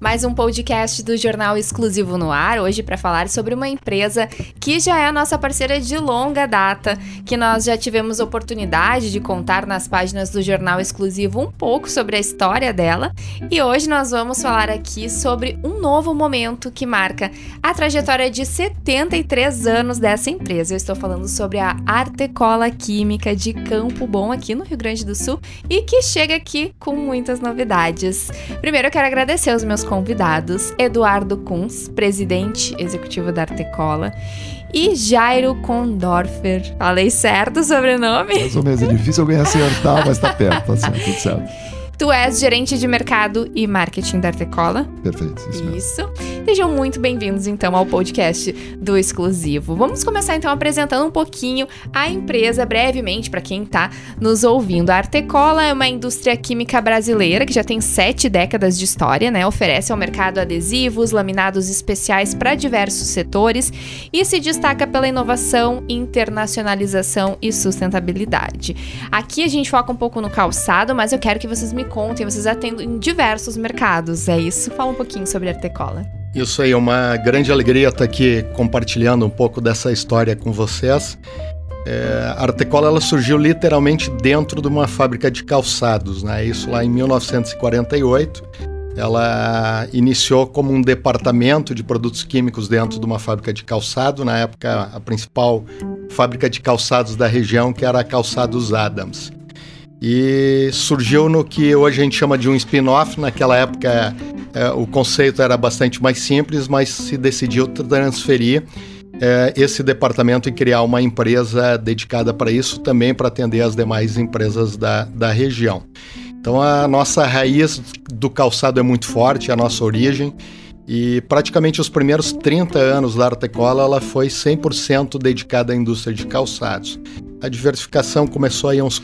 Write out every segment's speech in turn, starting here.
mais um podcast do Jornal Exclusivo no Ar, hoje para falar sobre uma empresa que já é a nossa parceira de longa data, que nós já tivemos oportunidade de contar nas páginas do Jornal Exclusivo um pouco sobre a história dela, e hoje nós vamos falar aqui sobre um novo momento que marca a trajetória de 73 anos dessa empresa. Eu estou falando sobre a Artecola Química de Campo Bom, aqui no Rio Grande do Sul, e que chega aqui com muitas novidades. Primeiro eu quero agradecer aos meus convidados: Eduardo Kunz, presidente executivo da Artecola, e Jairo Condorfer. Falei certo o sobrenome? Mais ou menos, é difícil alguém acertar, mas tá perto, tá certo, tudo certo. Tu és gerente de mercado e marketing da Artecola. Perfeito, isso. Mesmo. Isso. Sejam muito bem-vindos então ao podcast do Exclusivo. Vamos começar então apresentando um pouquinho a empresa brevemente para quem está nos ouvindo. A Artecola é uma indústria química brasileira que já tem sete décadas de história, né? Oferece ao mercado adesivos, laminados especiais para diversos setores e se destaca pela inovação, internacionalização e sustentabilidade. Aqui a gente foca um pouco no calçado, mas eu quero que vocês me contem, vocês atendem em diversos mercados, é isso? Fala um pouquinho sobre a Artecola. Isso aí, é uma grande alegria estar aqui compartilhando um pouco dessa história com vocês. É, a Artecola ela surgiu literalmente dentro de uma fábrica de calçados, né? Isso lá em 1948. Ela iniciou como um departamento de produtos químicos dentro de uma fábrica de calçado, na época a principal fábrica de calçados da região, que era a Calçados Adams e surgiu no que hoje a gente chama de um spin-off. Naquela época é, o conceito era bastante mais simples, mas se decidiu transferir é, esse departamento e criar uma empresa dedicada para isso, também para atender as demais empresas da, da região. Então a nossa raiz do calçado é muito forte, a nossa origem. E praticamente os primeiros 30 anos da Artecola ela foi 100% dedicada à indústria de calçados. A diversificação começou aí uns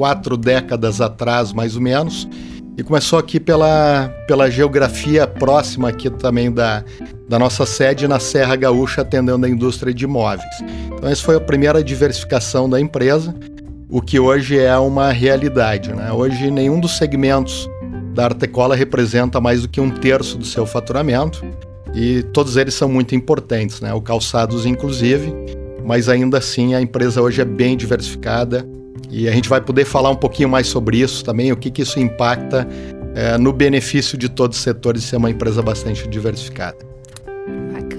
quatro décadas atrás, mais ou menos, e começou aqui pela, pela geografia próxima aqui também da, da nossa sede na Serra Gaúcha, atendendo a indústria de imóveis. Então, essa foi a primeira diversificação da empresa, o que hoje é uma realidade. Né? Hoje, nenhum dos segmentos da Artecola representa mais do que um terço do seu faturamento, e todos eles são muito importantes, né? o calçados, inclusive, mas ainda assim a empresa hoje é bem diversificada e a gente vai poder falar um pouquinho mais sobre isso também, o que, que isso impacta é, no benefício de todos os setores ser uma empresa bastante diversificada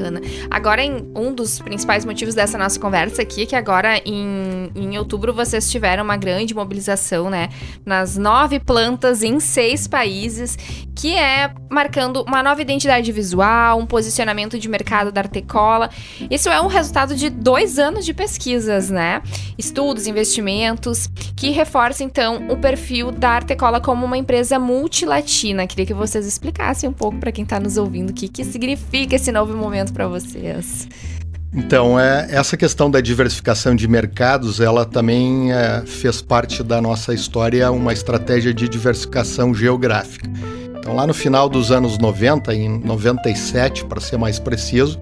bacana. Agora, um dos principais motivos dessa nossa conversa aqui, é que agora em, em outubro vocês tiveram uma grande mobilização, né? Nas nove plantas em seis países, que é marcando uma nova identidade visual, um posicionamento de mercado da Artecola. Isso é um resultado de dois anos de pesquisas, né? Estudos, investimentos, que reforça então o perfil da Artecola como uma empresa multilatina. Queria que vocês explicassem um pouco para quem está nos ouvindo o que, que significa esse novo momento para vocês? Então, é, essa questão da diversificação de mercados, ela também é, fez parte da nossa história, uma estratégia de diversificação geográfica. Então, lá no final dos anos 90, em 97, para ser mais preciso,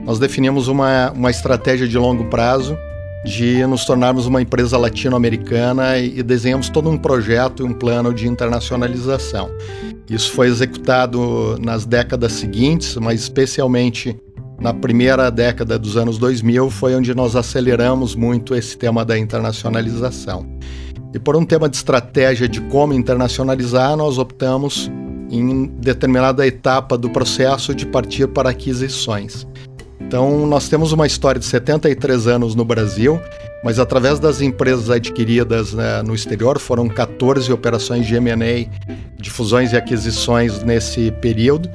nós definimos uma, uma estratégia de longo prazo de nos tornarmos uma empresa latino-americana e, e desenhamos todo um projeto e um plano de internacionalização. Isso foi executado nas décadas seguintes, mas especialmente na primeira década dos anos 2000 foi onde nós aceleramos muito esse tema da internacionalização. E por um tema de estratégia de como internacionalizar, nós optamos em determinada etapa do processo de partir para aquisições. Então, nós temos uma história de 73 anos no Brasil, mas através das empresas adquiridas né, no exterior, foram 14 operações de M&A, de fusões e aquisições nesse período,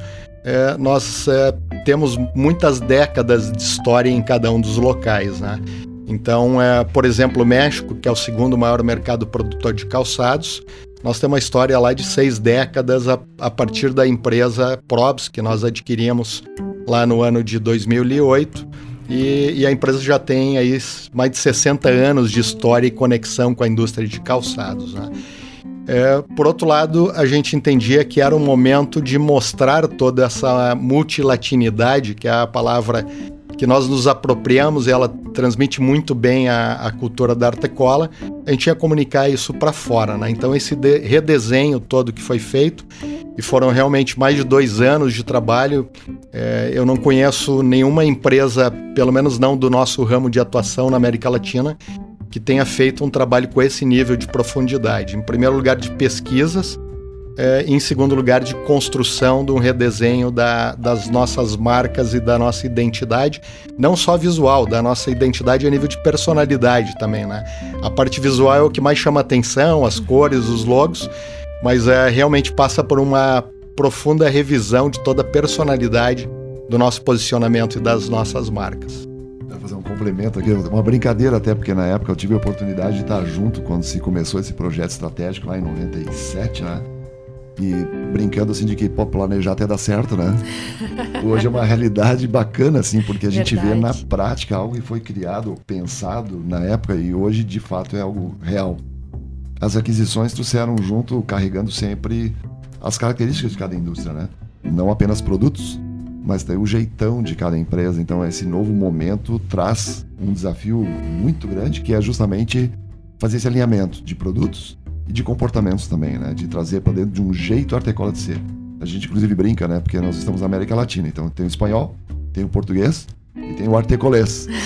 é, nós é, temos muitas décadas de história em cada um dos locais. Né? Então, é, por exemplo, o México, que é o segundo maior mercado produtor de calçados, nós temos uma história lá de seis décadas a, a partir da empresa Probs, que nós adquirimos lá no ano de 2008. E, e, a empresa já tem aí mais de 60 anos de história e conexão com a indústria de calçados. Né? É, por outro lado, a gente entendia que era um momento de mostrar toda essa multilatinidade, que é a palavra que nós nos apropriamos e ela transmite muito bem a, a cultura da Artecola, a gente ia comunicar isso para fora. Né? Então, esse de, redesenho todo que foi feito e foram realmente mais de dois anos de trabalho. É, eu não conheço nenhuma empresa, pelo menos não do nosso ramo de atuação na América Latina, que tenha feito um trabalho com esse nível de profundidade. Em primeiro lugar, de pesquisas, é, em segundo lugar, de construção de um redesenho da, das nossas marcas e da nossa identidade, não só visual, da nossa identidade a nível de personalidade também, né? A parte visual é o que mais chama atenção, as cores, os logos, mas é, realmente passa por uma profunda revisão de toda a personalidade do nosso posicionamento e das nossas marcas. Complemento aqui, uma brincadeira até, porque na época eu tive a oportunidade de estar junto quando se começou esse projeto estratégico lá em 97, né? E brincando assim de que pô, planejar até dá certo, né? Hoje é uma realidade bacana, assim, porque a gente Verdade. vê na prática algo que foi criado, pensado na época e hoje de fato é algo real as aquisições trouxeram junto, carregando sempre as características de cada indústria, né? Não apenas produtos, mas tem o jeitão de cada empresa. Então, esse novo momento traz um desafio muito grande, que é justamente fazer esse alinhamento de produtos e de comportamentos também, né? De trazer para dentro de um jeito artecola de ser. A gente, inclusive, brinca, né? Porque nós estamos na América Latina. Então, tem o espanhol, tem o português e tem o artecolês.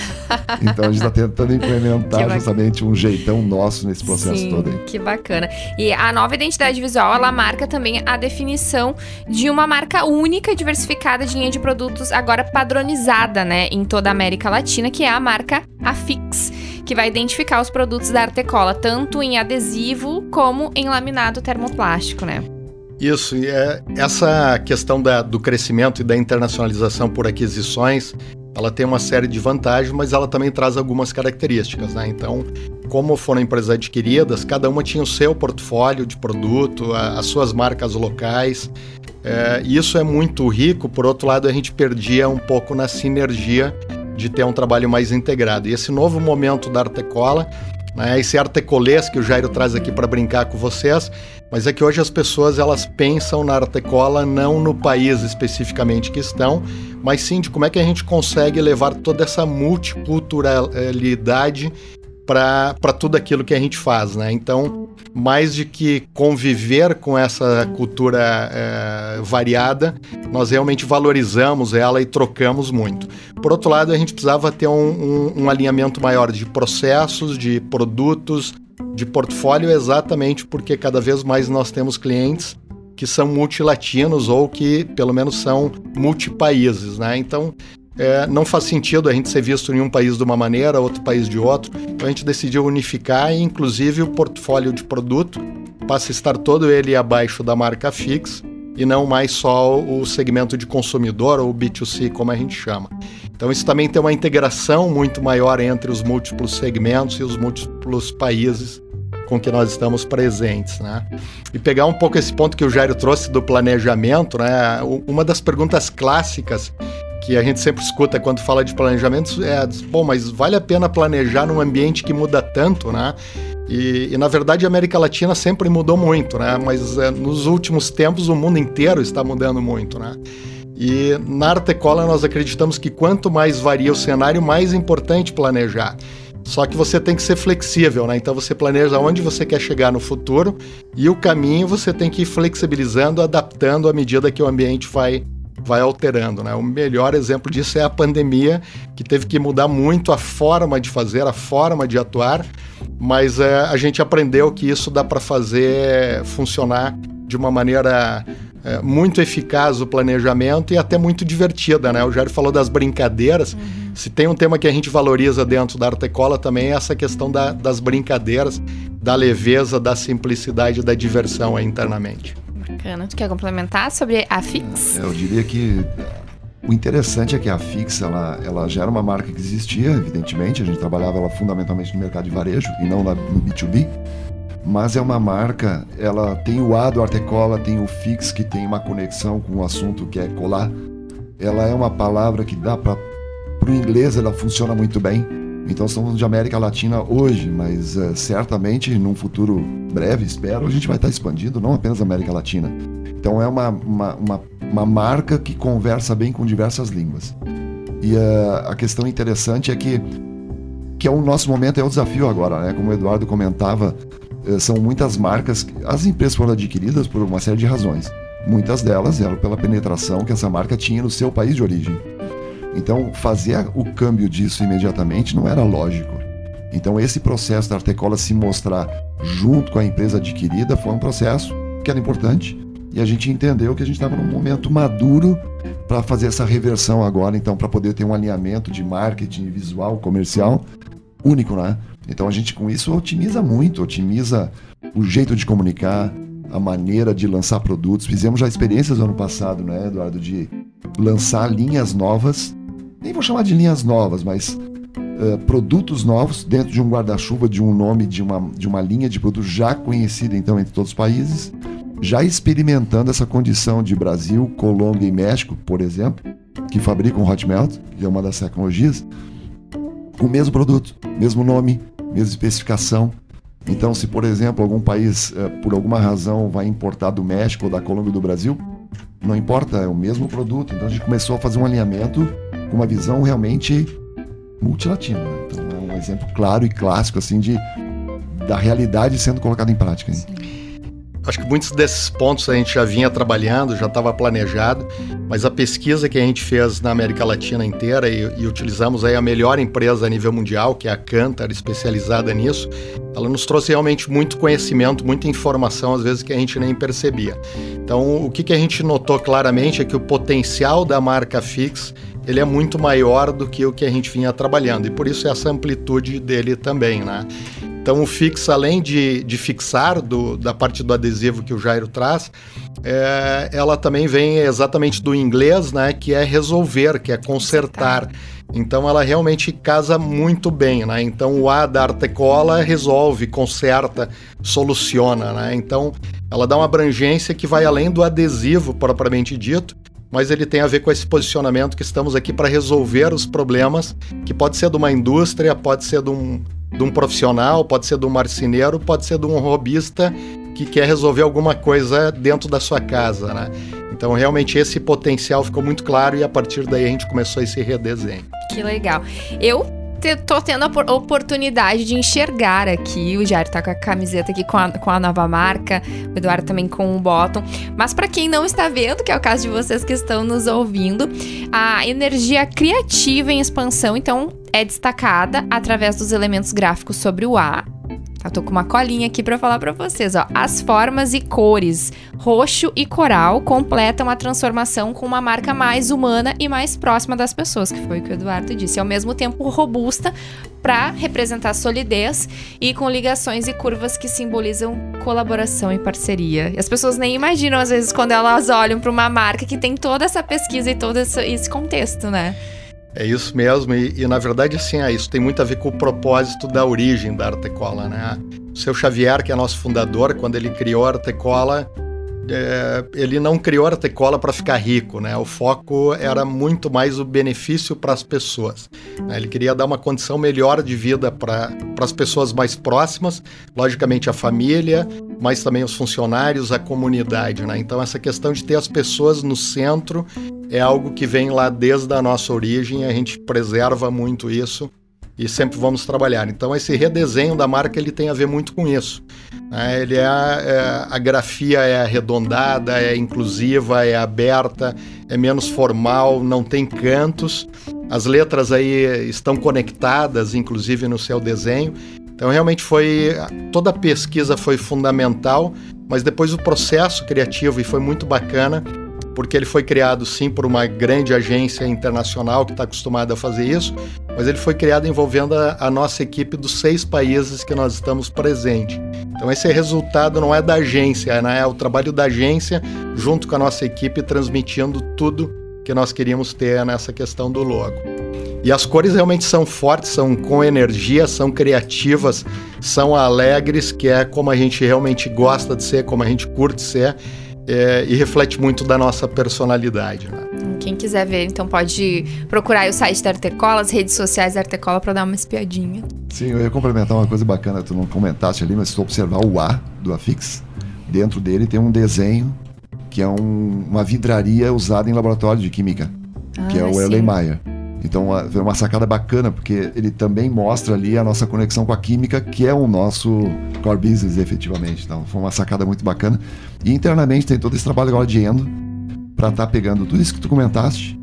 Então a gente está tentando implementar justamente um jeitão nosso nesse processo Sim, todo aí. Que bacana. E a nova identidade visual, ela marca também a definição de uma marca única, diversificada de linha de produtos, agora padronizada, né, em toda a América Latina, que é a marca Afix, que vai identificar os produtos da Artecola, tanto em adesivo como em laminado termoplástico, né? Isso, e é, essa questão da, do crescimento e da internacionalização por aquisições ela tem uma série de vantagens, mas ela também traz algumas características, né? Então, como foram empresas adquiridas, cada uma tinha o seu portfólio de produto, a, as suas marcas locais. É, isso é muito rico, por outro lado, a gente perdia um pouco na sinergia de ter um trabalho mais integrado. E esse novo momento da Artecola, né, esse artecolês que o Jairo traz aqui para brincar com vocês, mas é que hoje as pessoas elas pensam na Artecola não no país especificamente que estão, mas sim de como é que a gente consegue levar toda essa multiculturalidade para tudo aquilo que a gente faz, né? Então, mais de que conviver com essa cultura é, variada, nós realmente valorizamos ela e trocamos muito. Por outro lado, a gente precisava ter um, um, um alinhamento maior de processos, de produtos, de portfólio exatamente porque cada vez mais nós temos clientes que são multilatinos ou que pelo menos são multipaíses, né? Então é, não faz sentido a gente ser visto em um país de uma maneira, outro país de outro. Então a gente decidiu unificar e inclusive o portfólio de produto passa a estar todo ele abaixo da marca Fix e não mais só o segmento de consumidor ou B2C, como a gente chama. Então isso também tem uma integração muito maior entre os múltiplos segmentos e os múltiplos países com que nós estamos presentes, né? E pegar um pouco esse ponto que o Jairo trouxe do planejamento, né? Uma das perguntas clássicas que a gente sempre escuta quando fala de planejamento é, bom, mas vale a pena planejar num ambiente que muda tanto, né? E, e, na verdade a América Latina sempre mudou muito, né? Mas é, nos últimos tempos o mundo inteiro está mudando muito, né? E na Artecola nós acreditamos que quanto mais varia o cenário, mais importante planejar. Só que você tem que ser flexível, né? Então você planeja onde você quer chegar no futuro e o caminho você tem que ir flexibilizando, adaptando à medida que o ambiente vai vai alterando, né? O melhor exemplo disso é a pandemia, que teve que mudar muito a forma de fazer, a forma de atuar, mas é, a gente aprendeu que isso dá para fazer funcionar de uma maneira é, muito eficaz o planejamento e até muito divertida, né? O Jair falou das brincadeiras. Uhum. Se tem um tema que a gente valoriza dentro da Artecola também é essa questão da, das brincadeiras, da leveza, da simplicidade, da diversão aí internamente. Bacana. Tu quer complementar sobre a Fix? É, eu diria que o interessante é que a Fix ela, ela já era uma marca que existia, evidentemente. A gente trabalhava ela fundamentalmente no mercado de varejo e não no B2B mas é uma marca, ela tem o A do Artecola, tem o Fix, que tem uma conexão com o assunto que é colar. Ela é uma palavra que dá para o inglês, ela funciona muito bem. Então estamos de América Latina hoje, mas uh, certamente num futuro breve, espero, a gente vai estar expandindo não apenas a América Latina. Então é uma, uma, uma, uma marca que conversa bem com diversas línguas. E uh, a questão interessante é que que é o nosso momento, é o desafio agora, né? Como o Eduardo comentava, eh, são muitas marcas. As empresas foram adquiridas por uma série de razões. muitas delas eram pela penetração que essa marca tinha no seu país de origem. Então, fazer o câmbio disso imediatamente não era lógico. Então, esse processo da Artecola se mostrar junto com a empresa adquirida foi um processo que era importante e a gente entendeu que a gente estava num momento maduro para fazer essa reversão agora, então, para poder ter um alinhamento de marketing visual, comercial único, né? Então, a gente com isso otimiza muito, otimiza o jeito de comunicar, a maneira de lançar produtos. Fizemos já experiências no ano passado, né, Eduardo, de lançar linhas novas, nem vou chamar de linhas novas, mas uh, produtos novos dentro de um guarda-chuva, de um nome, de uma, de uma linha de produtos já conhecida então entre todos os países, já experimentando essa condição de Brasil, Colômbia e México, por exemplo, que fabricam hot melt, que é uma das tecnologias, o mesmo produto, mesmo nome, mesma especificação, então, se por exemplo algum país, eh, por alguma razão, vai importar do México ou da Colômbia ou do Brasil, não importa, é o mesmo produto. Então a gente começou a fazer um alinhamento com uma visão realmente multilatina. Né? Então é um exemplo claro e clássico assim de da realidade sendo colocada em prática. Hein? Acho que muitos desses pontos a gente já vinha trabalhando, já estava planejado, mas a pesquisa que a gente fez na América Latina inteira e, e, utilizamos aí a melhor empresa a nível mundial, que é a Cantar, especializada nisso, ela nos trouxe realmente muito conhecimento, muita informação, às vezes que a gente nem percebia. Então, o que, que a gente notou claramente é que o potencial da marca Fix ele é muito maior do que o que a gente vinha trabalhando e por isso essa amplitude dele também, né? Então o fix, além de, de fixar do, da parte do adesivo que o Jairo traz, é, ela também vem exatamente do inglês, né? Que é resolver, que é consertar. Então ela realmente casa muito bem, né? Então o A da Artecola resolve, conserta, soluciona, né? Então ela dá uma abrangência que vai além do adesivo propriamente dito, mas ele tem a ver com esse posicionamento que estamos aqui para resolver os problemas, que pode ser de uma indústria, pode ser de um de um profissional, pode ser de um marceneiro, pode ser de um robista que quer resolver alguma coisa dentro da sua casa, né? Então, realmente, esse potencial ficou muito claro e a partir daí a gente começou esse redesenho. Que legal. Eu tô tendo a oportunidade de enxergar aqui. O Jair tá com a camiseta aqui com a, com a nova marca, o Eduardo também com o bottom. Mas para quem não está vendo, que é o caso de vocês que estão nos ouvindo, a energia criativa em expansão, então, é destacada através dos elementos gráficos sobre o A. Eu tô com uma colinha aqui para falar para vocês, ó. As formas e cores roxo e coral completam a transformação com uma marca mais humana e mais próxima das pessoas, que foi o que o Eduardo disse. Ao mesmo tempo robusta para representar solidez e com ligações e curvas que simbolizam colaboração e parceria. E as pessoas nem imaginam às vezes quando elas olham para uma marca que tem toda essa pesquisa e todo esse contexto, né? É isso mesmo, e, e, na verdade, assim, é, isso tem muito a ver com o propósito da origem da Artecola, né? O seu Xavier, que é nosso fundador, quando ele criou a Artecola, é, ele não criou a Artecola para ficar rico, né? O foco era muito mais o benefício para as pessoas. Né? Ele queria dar uma condição melhor de vida para as pessoas mais próximas, logicamente a família, mas também os funcionários, a comunidade, né? Então essa questão de ter as pessoas no centro é algo que vem lá desde a nossa origem, a gente preserva muito isso e sempre vamos trabalhar. Então esse redesenho da marca ele tem a ver muito com isso. Né? Ele é, é, a grafia é arredondada, é inclusiva, é aberta, é menos formal, não tem cantos. As letras aí estão conectadas, inclusive no seu desenho. Então realmente foi toda a pesquisa foi fundamental, mas depois o processo criativo e foi muito bacana porque ele foi criado sim por uma grande agência internacional que está acostumada a fazer isso, mas ele foi criado envolvendo a, a, nossa equipe dos seis países que nós estamos presentes. Então esse resultado não é da agência, né? é o trabalho da agência junto com a nossa equipe transmitindo tudo que nós queríamos ter nessa questão do logo. E as cores realmente são fortes, são com energia, são criativas, são alegres, que é como a gente realmente gosta de ser, como a gente curte ser é, e reflete muito da nossa personalidade. Né? Quem quiser ver, então pode procurar o site da Artecola, as redes sociais da Artecola para dar uma espiadinha. Sim, eu ia complementar uma coisa bacana, tu não comentaste ali, mas se tu observar o A do Afix, dentro dele tem um desenho que é um, uma vidraria usada em laboratório de química, ah, que é o Erlenmeyer. Então foi uma sacada bacana, porque ele também mostra ali a nossa conexão com a química, que é o nosso core business, efetivamente. Então foi uma sacada muito bacana. E internamente tem todo esse trabalho agora de endo, para estar tá pegando tudo isso que tu comentaste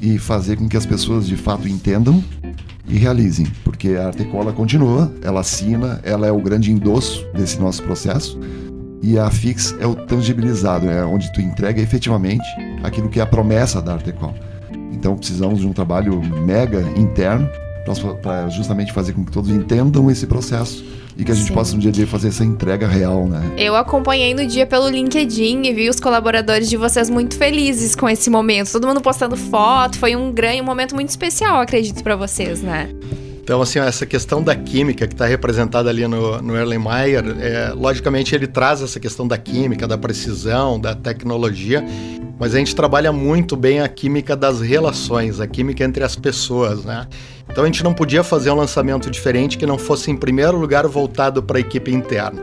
e fazer com que as pessoas de fato entendam e realizem, porque a Artecola continua, ela assina, ela é o grande endosso desse nosso processo e a Fix é o tangibilizado, é onde tu entrega efetivamente aquilo que é a promessa da Artecola. Então precisamos de um trabalho mega interno para justamente fazer com que todos entendam esse processo e que a gente Sim. possa um dia a dia fazer essa entrega real, né? Eu acompanhei no dia pelo LinkedIn e vi os colaboradores de vocês muito felizes com esse momento, todo mundo postando foto, foi um grande um momento muito especial, acredito para vocês, né? Então, assim, essa questão da química que está representada ali no, no Erlenmeyer, é, logicamente ele traz essa questão da química, da precisão, da tecnologia, mas a gente trabalha muito bem a química das relações, a química entre as pessoas, né? Então a gente não podia fazer um lançamento diferente que não fosse, em primeiro lugar, voltado para a equipe interna.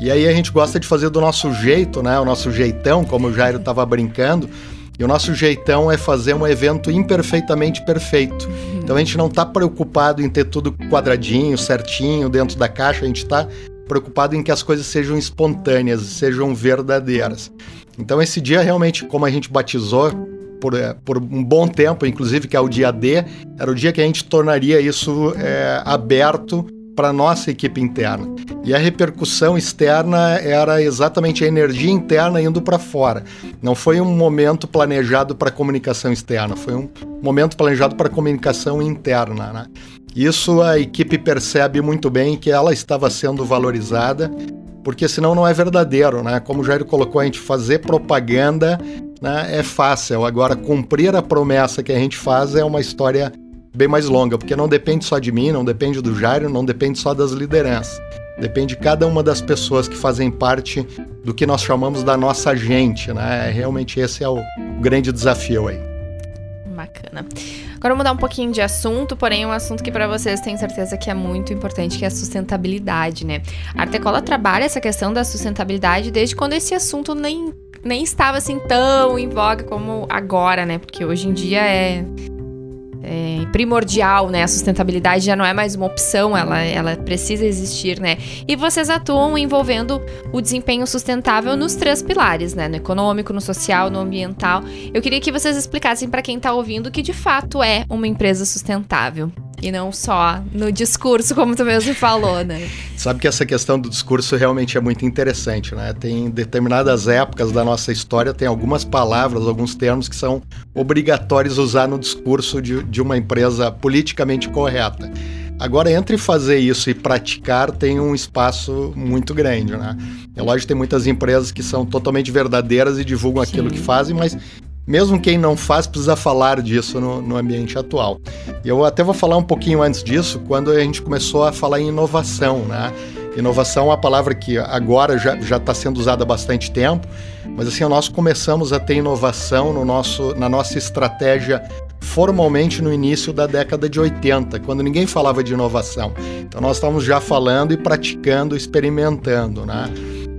E aí a gente gosta de fazer do nosso jeito, né? O nosso jeitão, como o Jairo estava brincando. E o nosso jeitão é fazer um evento imperfeitamente perfeito. Então a gente não está preocupado em ter tudo quadradinho, certinho, dentro da caixa, a gente está preocupado em que as coisas sejam espontâneas, sejam verdadeiras. Então esse dia realmente, como a gente batizou por, é, por um bom tempo, inclusive que é o dia D, era o dia que a gente tornaria isso é, aberto para nossa equipe interna. E a repercussão externa era exatamente a energia interna indo para fora. Não foi um momento planejado para comunicação externa, foi um momento planejado para comunicação interna. Né? Isso a equipe percebe muito bem que ela estava sendo valorizada, porque senão não é verdadeiro, né? Como o Jair colocou, a gente fazer propaganda né, é fácil. Agora, cumprir a promessa que a gente faz é uma história bem mais longa, porque não depende só de mim, não depende do Jairo, não depende só das lideranças. Depende de cada uma das pessoas que fazem parte do que nós chamamos da nossa gente, né? Realmente esse é o grande desafio aí. Bacana. Agora vamos mudar um pouquinho de assunto, porém um assunto que para vocês tenho certeza que é muito importante, que é a sustentabilidade, né? A Artecola trabalha essa questão da sustentabilidade desde quando esse assunto nem, nem estava assim tão em voga como agora, né? Porque hoje em dia é é, primordial, né? A sustentabilidade já não é mais uma opção, ela, ela precisa existir, né? E vocês atuam envolvendo o desempenho sustentável nos três pilares, né? No econômico, no social, no ambiental. Eu queria que vocês explicassem para quem está ouvindo que de fato é uma empresa sustentável. E não só no discurso, como tu mesmo falou, né? Sabe que essa questão do discurso realmente é muito interessante, né? Tem determinadas épocas da nossa história, tem algumas palavras, alguns termos que são obrigatórios usar no discurso de, de uma empresa politicamente correta. Agora, entre fazer isso e praticar, tem um espaço muito grande, né? É lógico que tem muitas empresas que são totalmente verdadeiras e divulgam Sim. aquilo que fazem, mas mesmo quem não faz precisa falar disso no, no, ambiente atual. E eu até vou falar um pouquinho antes disso, quando a gente começou a falar em inovação, né? Inovação é uma palavra que agora já está sendo usada há bastante tempo, mas assim, nós começamos a ter inovação no nosso, na nossa estratégia formalmente no início da década de 80, quando ninguém falava de inovação. Então nós estávamos já falando e praticando, experimentando, né?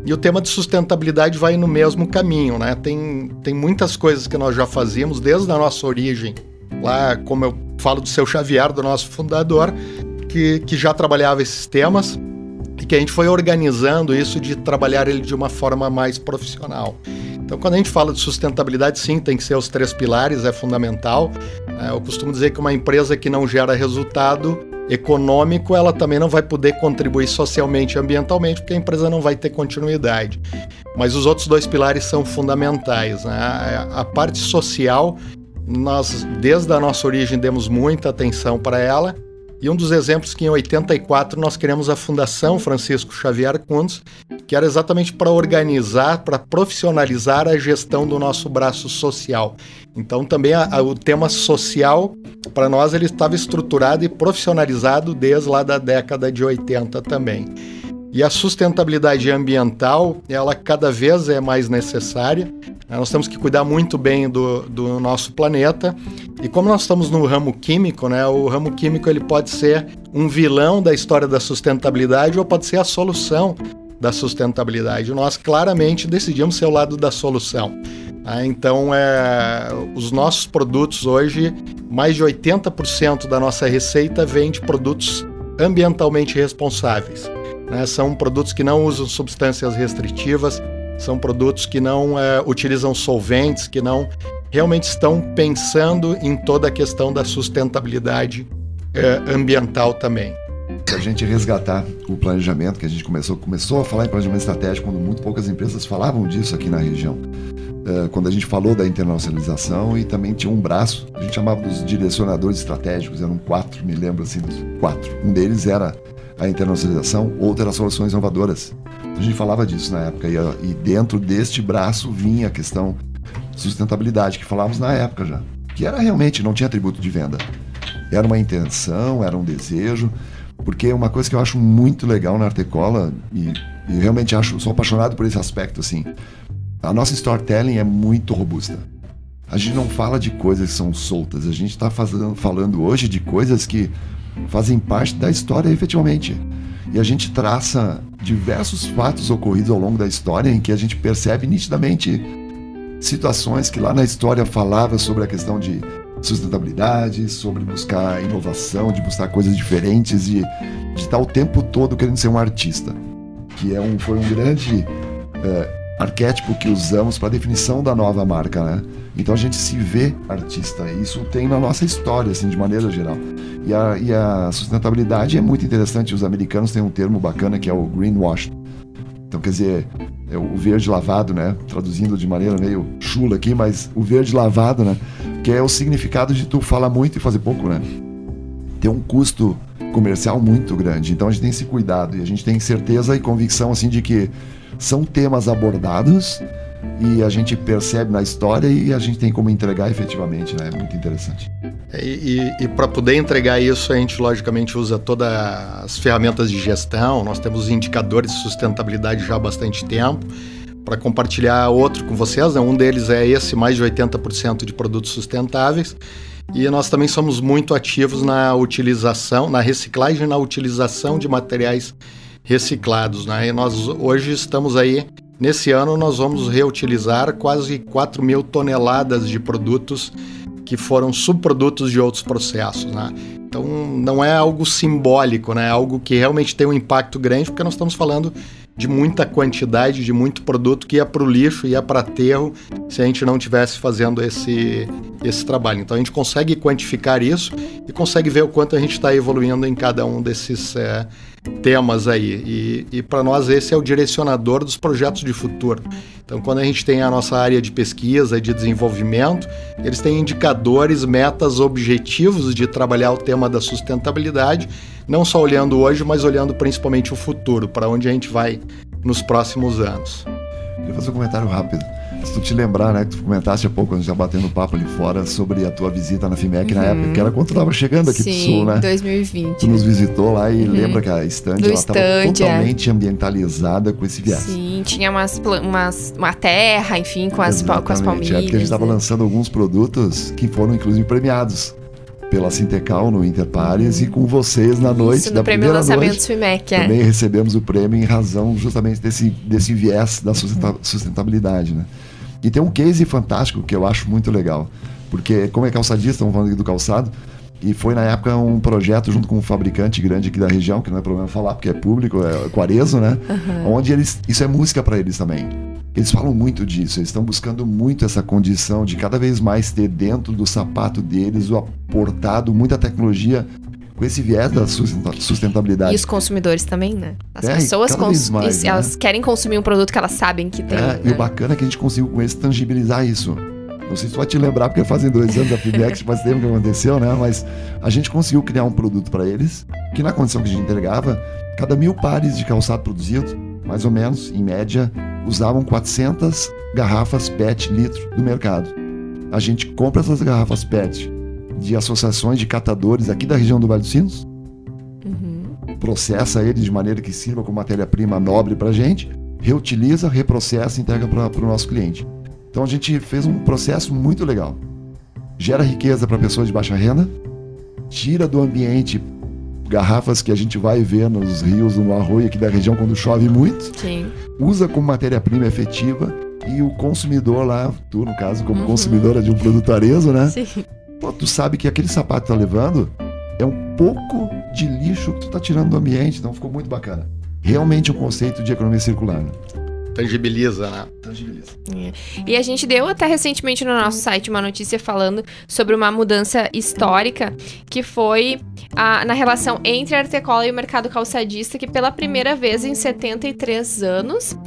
E o tema de sustentabilidade vai no mesmo caminho, né? Tem, tem muitas coisas que nós já fazíamos desde a nossa origem. Lá, como eu falo do seu Xavier, do nosso fundador, que, que já trabalhava esses temas e que a gente foi organizando isso de trabalhar ele de uma forma mais profissional. Então, quando a gente fala de sustentabilidade, sim, tem que ser os três pilares, é fundamental. É, eu costumo dizer que uma empresa que não gera resultado econômico, ela também não vai poder contribuir socialmente e ambientalmente, porque a empresa não vai ter continuidade. Mas os outros dois pilares são fundamentais. Né? A parte social, nós, desde a nossa origem, demos muita atenção para ela. E um dos exemplos que em 84 nós criamos a Fundação Francisco Xavier Kunz, que era exatamente para organizar, para profissionalizar a gestão do nosso braço social. Então também a, a, o tema social, para nós, ele estava estruturado e profissionalizado desde lá da década de 80 também. E a sustentabilidade ambiental, ela cada vez é mais necessária. Nós temos que cuidar muito bem do, do nosso planeta. E como nós estamos no ramo químico, né, o ramo químico ele pode ser um vilão da história da sustentabilidade ou pode ser a solução da sustentabilidade. Nós claramente decidimos ser o lado da solução. Ah, então, é, os nossos produtos hoje mais de 80% da nossa receita vem de produtos ambientalmente responsáveis. Né? São produtos que não usam substâncias restritivas, são produtos que não é, utilizam solventes, que não realmente estão pensando em toda a questão da sustentabilidade é, ambiental também. Se a gente resgatar o planejamento que a gente começou, começou a falar em planejamento estratégico quando muito poucas empresas falavam disso aqui na região. É, quando a gente falou da internacionalização e também tinha um braço, a gente chamava dos direcionadores estratégicos, eram quatro, me lembro assim, dos quatro. Um deles era a internacionalização, outro era soluções inovadoras. A gente falava disso na época e, e dentro deste braço vinha a questão sustentabilidade que falávamos na época já, que era realmente não tinha atributo de venda, era uma intenção, era um desejo, porque uma coisa que eu acho muito legal na Artecola e, e realmente acho sou apaixonado por esse aspecto assim, a nossa storytelling é muito robusta. A gente não fala de coisas que são soltas, a gente está falando hoje de coisas que fazem parte da história efetivamente. E a gente traça diversos fatos ocorridos ao longo da história em que a gente percebe nitidamente situações que lá na história falava sobre a questão de sustentabilidade, sobre buscar inovação, de buscar coisas diferentes, de, de estar o tempo todo querendo ser um artista, que é um, foi um grande é, arquétipo que usamos para a definição da nova marca, né? Então a gente se vê artista, e isso tem na nossa história, assim, de maneira geral. E a, e a sustentabilidade é muito interessante, os americanos têm um termo bacana que é o greenwash. Então, quer dizer, é o verde lavado, né? Traduzindo de maneira meio chula aqui, mas o verde lavado, né? Que é o significado de tu falar muito e fazer pouco, né? Tem um custo comercial muito grande. Então a gente tem esse cuidado e a gente tem certeza e convicção assim de que são temas abordados e a gente percebe na história e a gente tem como entregar efetivamente, né? É muito interessante. É, e, e, e para poder entregar isso, a gente logicamente usa todas as ferramentas de gestão, nós temos indicadores de sustentabilidade já há bastante tempo. Para compartilhar outro com vocês, né? um deles é esse, mais de 80% de produtos sustentáveis. E nós também somos muito ativos na utilização, na reciclagem na utilização de materiais reciclados. Né? E nós hoje estamos aí, nesse ano, nós vamos reutilizar quase 4 mil toneladas de produtos que foram subprodutos de outros processos. Né? Então não é algo simbólico, né? é algo que realmente tem um impacto grande, porque nós estamos falando de muita quantidade, de muito produto que ia para o lixo, ia para aterro, se a gente não tivesse fazendo esse, esse trabalho. Então a gente consegue quantificar isso e consegue ver o quanto a gente está evoluindo em cada um desses é, temas aí. E, e para nós esse é o direcionador dos projetos de futuro. Então, quando a gente tem a nossa área de pesquisa e de desenvolvimento, eles têm indicadores, metas, objetivos de trabalhar o tema da sustentabilidade, não só olhando hoje, mas olhando principalmente o futuro, para onde a gente vai nos próximos anos. Queria fazer um comentário rápido. Se tu te lembrar, né, que tu comentaste há pouco, quando já batendo papo ali fora, sobre a tua visita na FIMEC uhum. na época, que era quando tu tava chegando aqui Sim, pro Sul, né? 2020. Tu nos visitou lá e uhum. lembra que a estande, ela estava é. totalmente é. ambientalizada com esse viés. Sim, tinha umas, umas, uma terra, enfim, com as, com as palmeiras. É porque a gente estava né? lançando alguns produtos que foram, inclusive, premiados pela Sintecal no Interpares e com vocês na noite Isso, no da prêmio lançamento noite, FIMEC, é. Também recebemos o prêmio em razão justamente desse, desse viés da sustentabilidade, né? E tem um case fantástico que eu acho muito legal, porque como é calçadista, estamos falando aqui do calçado, e foi na época um projeto junto com um fabricante grande aqui da região, que não é problema falar, porque é público, é Quareso, né? Uhum. Onde eles. Isso é música para eles também. Eles falam muito disso, eles estão buscando muito essa condição de cada vez mais ter dentro do sapato deles o aportado muita tecnologia com esse viés da sustentabilidade. E os consumidores também, né? As é, pessoas cons mais, elas né? querem consumir um produto que elas sabem que tem. É, né? E o bacana é que a gente conseguiu com esse tangibilizar isso. Não sei se tu vai te lembrar, porque fazem dois anos a Fidex, faz tempo que aconteceu, né? Mas a gente conseguiu criar um produto para eles, que na condição que a gente entregava, cada mil pares de calçado produzido, mais ou menos, em média, usavam 400 garrafas PET litro do mercado. A gente compra essas garrafas PET de associações de catadores aqui da região do Vale dos Sinos, uhum. processa ele de maneira que sirva como matéria-prima nobre para a gente, reutiliza, reprocessa e entrega para o nosso cliente. Então a gente fez um processo muito legal. Gera riqueza para pessoas de baixa renda, tira do ambiente garrafas que a gente vai ver nos rios, no arroio aqui da região quando chove muito, Sim. usa como matéria-prima efetiva e o consumidor lá, tu no caso como uhum. consumidora de um produto arezo, né? Sim pô, tu sabe que aquele sapato que tá levando é um pouco de lixo que tu tá tirando do ambiente, então ficou muito bacana. Realmente um conceito de economia circular. Tangibiliza, né? Tangibiliza. É. E a gente deu até recentemente no nosso site uma notícia falando sobre uma mudança histórica que foi a, na relação entre a Artecola e o mercado calçadista, que pela primeira vez em 73 anos,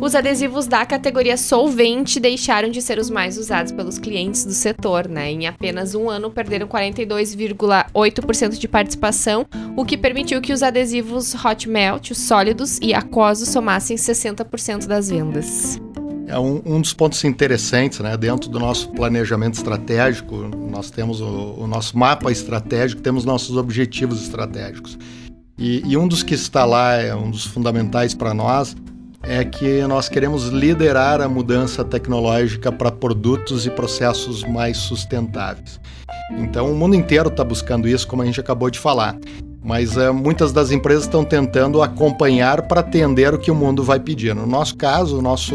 os adesivos da categoria solvente deixaram de ser os mais usados pelos clientes do setor, né? Em apenas um ano perderam 42,8% de participação, o que permitiu que os adesivos hot melt, os sólidos e aquosos somassem 60% das vendas. É um, um, dos pontos interessantes, né? Dentro do nosso planejamento estratégico, nós temos o, o nosso mapa estratégico, temos nossos objetivos estratégicos. E, e, um dos que está lá, é um dos fundamentais para nós, é que nós queremos liderar a mudança tecnológica para produtos e processos mais sustentáveis. Então, o mundo inteiro está buscando isso, como a gente acabou de falar. Mas uh, muitas das empresas estão tentando acompanhar para atender o que o mundo vai pedir. No nosso caso, o nosso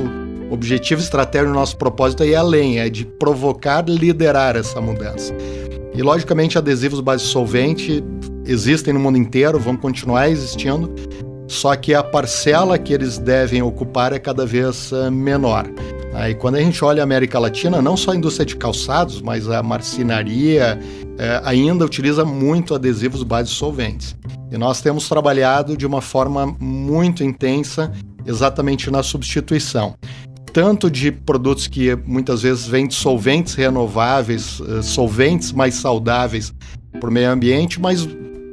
objetivo estratégico, o nosso propósito é ir além, é de provocar, liderar essa mudança. E, logicamente, adesivos base solvente existem no mundo inteiro, vão continuar existindo, só que a parcela que eles devem ocupar é cada vez eh, menor. Aí quando a gente olha a América Latina, não só a indústria de calçados, mas a marcenaria é, ainda utiliza muito adesivos base solventes. E nós temos trabalhado de uma forma muito intensa exatamente na substituição. Tanto de produtos que muitas vezes vêm de solventes renováveis, eh, solventes mais saudáveis para o meio ambiente, mas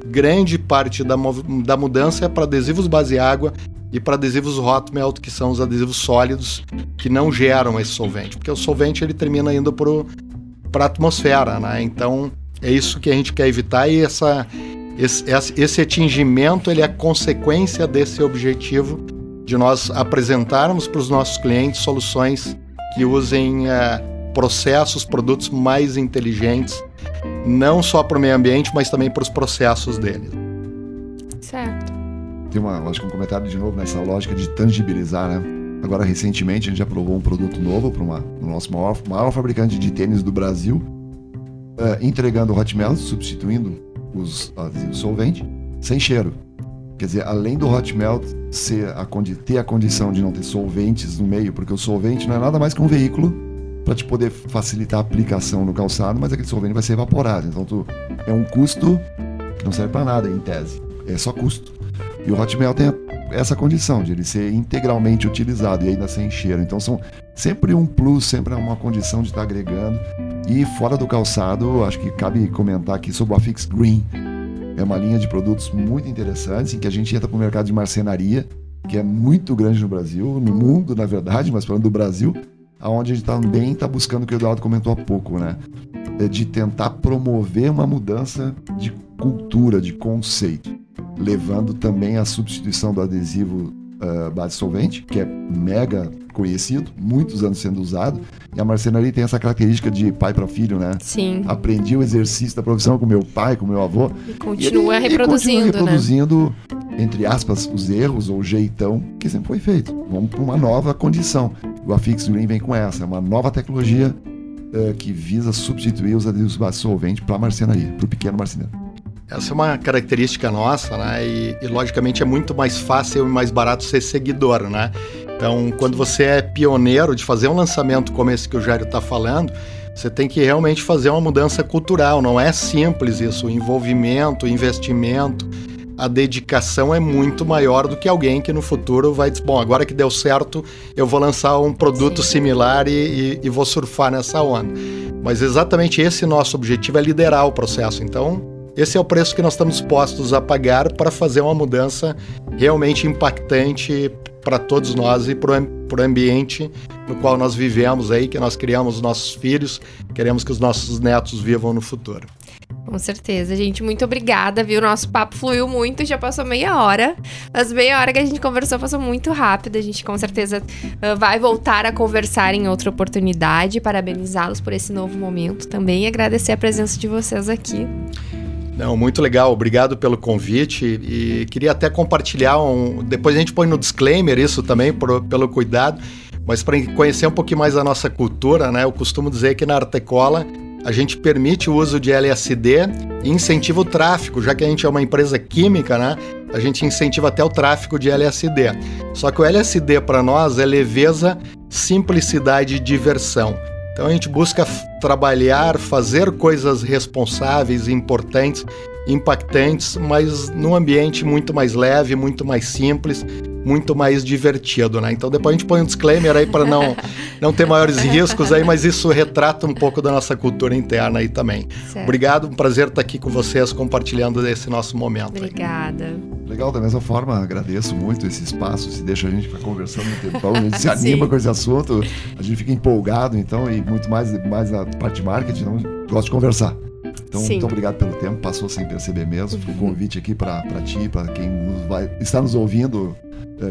grande parte da, da mudança é para adesivos base água e para adesivos hot que são os adesivos sólidos que não geram esse solvente, porque o solvente ele termina indo para a atmosfera, né? Então é isso que a gente quer evitar e essa, esse, esse atingimento ele é consequência desse objetivo de nós apresentarmos para os nossos clientes soluções que usem uh, processos, produtos mais inteligentes não só para o meio ambiente, mas também para os processos dele. Certo. Tem uma, acho que um comentário de novo nessa lógica de tangibilizar, né? Agora, recentemente, a gente aprovou um produto novo para o nosso maior, maior fabricante de tênis do Brasil, uh, entregando o hot melt, substituindo os adesivos solvente, sem cheiro. Quer dizer, além do hot melt ser a, ter a condição de não ter solventes no meio, porque o solvente não é nada mais que um veículo para te poder facilitar a aplicação no calçado, mas aquele solvente vai ser evaporado. Então tu, é um custo que não serve para nada em tese, é só custo. E o hot melt tem essa condição de ele ser integralmente utilizado e ainda sem cheiro. Então são sempre um plus, sempre uma condição de estar tá agregando. E fora do calçado, acho que cabe comentar aqui sobre o Afix Green. É uma linha de produtos muito interessantes em que a gente entra para o mercado de marcenaria, que é muito grande no Brasil, no mundo, na verdade, mas falando do Brasil, aonde a gente também está buscando o que o Eduardo comentou há pouco, né? É de tentar promover uma mudança de cultura, de conceito, levando também a substituição do adesivo uh, base solvente, que é mega conhecido, muitos anos sendo usado, e a marcenaria tem essa característica de pai para filho, né? Sim. Aprendi o exercício da profissão com meu pai, com meu avô. E continua e ele, reproduzindo, continua reproduzindo, né? entre aspas, os erros ou o jeitão que sempre foi feito. Vamos para uma nova condição. O Afix Green vem com essa, é uma nova tecnologia uh, que visa substituir os adesivos base solvente para a marcenaria, para o pequeno marceneiro. Essa é uma característica nossa, né? E, e, logicamente é muito mais fácil e mais barato ser seguidor, né? Então, quando você é pioneiro de fazer um lançamento como esse que o Jairo está falando, você tem que realmente fazer uma mudança cultural. Não é simples isso. O envolvimento, o investimento, a dedicação é muito maior do que alguém que no futuro vai dizer, bom, agora que deu certo, eu vou lançar um produto Sim. similar e, e, e vou surfar nessa onda. Mas exatamente esse nosso objetivo é liderar o processo. Então, esse é o preço que nós estamos dispostos a pagar para fazer uma mudança realmente impactante para todos nós e para o ambiente no qual nós vivemos aí, que nós criamos nossos filhos, queremos que os nossos netos vivam no futuro. Com certeza, gente. Muito obrigada, viu? Nosso papo fluiu muito, já passou meia hora. Mas meia hora que a gente conversou passou muito rápido. A gente com certeza uh, vai voltar a conversar em outra oportunidade. Parabenizá-los por esse novo momento também e agradecer a presença de vocês aqui. Não, muito legal. Obrigado pelo convite e queria até compartilhar um. Depois a gente põe no disclaimer isso também por, pelo cuidado. Mas para conhecer um pouquinho mais a nossa cultura, né? Eu costumo dizer que na Artecola a gente permite o uso de LSD e incentiva o tráfico, já que a gente é uma empresa química, né? A gente incentiva até o tráfico de LSD. Só que o LSD para nós é leveza, simplicidade e diversão. Então a gente busca trabalhar, fazer coisas responsáveis, importantes, impactantes, mas num ambiente muito mais leve, muito mais simples, muito mais divertido, né? Então depois a gente põe um disclaimer aí para não, não ter maiores riscos aí, mas isso retrata um pouco da nossa cultura interna aí também. Certo. Obrigado, um prazer estar aqui com vocês compartilhando esse nosso momento. Obrigada. Aí. Legal, da mesma forma, agradeço muito esse espaço, se deixa a gente para conversando um tempão, a gente se anima com esse assunto, a gente fica empolgado, então, e muito mais, mais a parte de marketing, não gosto de conversar. Então, Sim. muito obrigado pelo tempo, passou sem perceber mesmo. Fica o convite aqui para ti, para quem vai, está nos ouvindo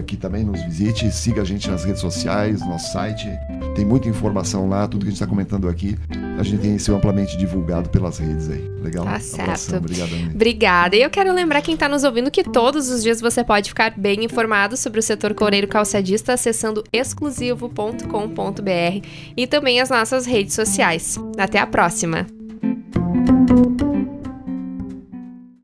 que também nos visite, siga a gente nas redes sociais, no nosso site. Tem muita informação lá, tudo que a gente está comentando aqui, a gente tem sido amplamente divulgado pelas redes aí. Legal? Tá certo. Obrigada. E eu quero lembrar quem está nos ouvindo que todos os dias você pode ficar bem informado sobre o setor coreiro calçadista acessando exclusivo.com.br e também as nossas redes sociais. Até a próxima!